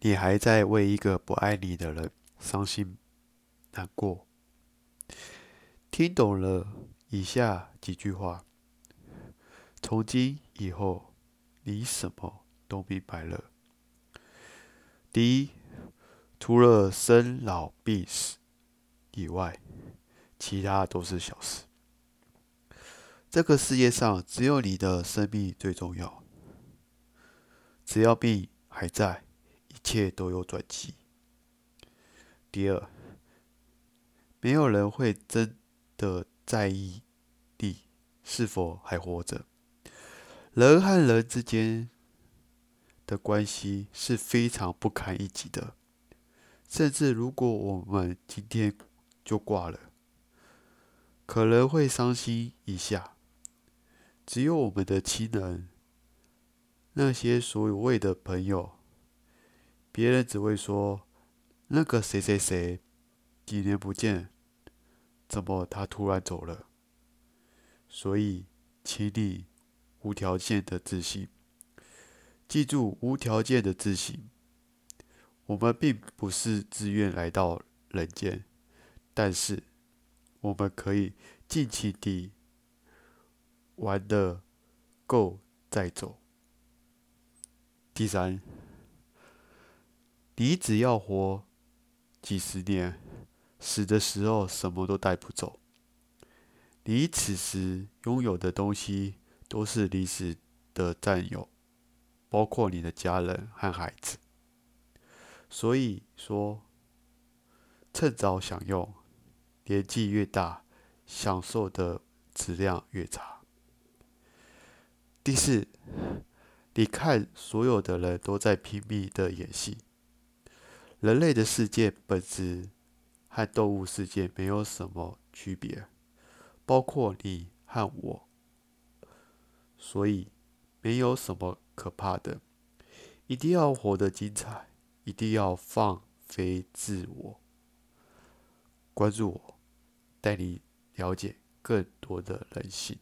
你还在为一个不爱你的人伤心难过。听懂了以下几句话，从今以后，你什么都明白了。第一，除了生老病死以外，其他都是小事。这个世界上只有你的生命最重要。只要命还在，一切都有转机。第二，没有人会真的在意你是否还活着。人和人之间的关系是非常不堪一击的，甚至如果我们今天就挂了，可能会伤心一下。只有我们的亲人。那些所谓的朋友，别人只会说那个谁谁谁几年不见，怎么他突然走了？所以，请你无条件的自信，记住无条件的自信。我们并不是自愿来到人间，但是我们可以尽情地玩的够再走。第三，你只要活几十年，死的时候什么都带不走。你此时拥有的东西，都是临时的占有，包括你的家人和孩子。所以说，趁早享用，年纪越大，享受的质量越差。第四。你看，所有的人都在拼命的演戏。人类的世界本质和动物世界没有什么区别，包括你和我，所以没有什么可怕的。一定要活得精彩，一定要放飞自我。关注我，带你了解更多的人性。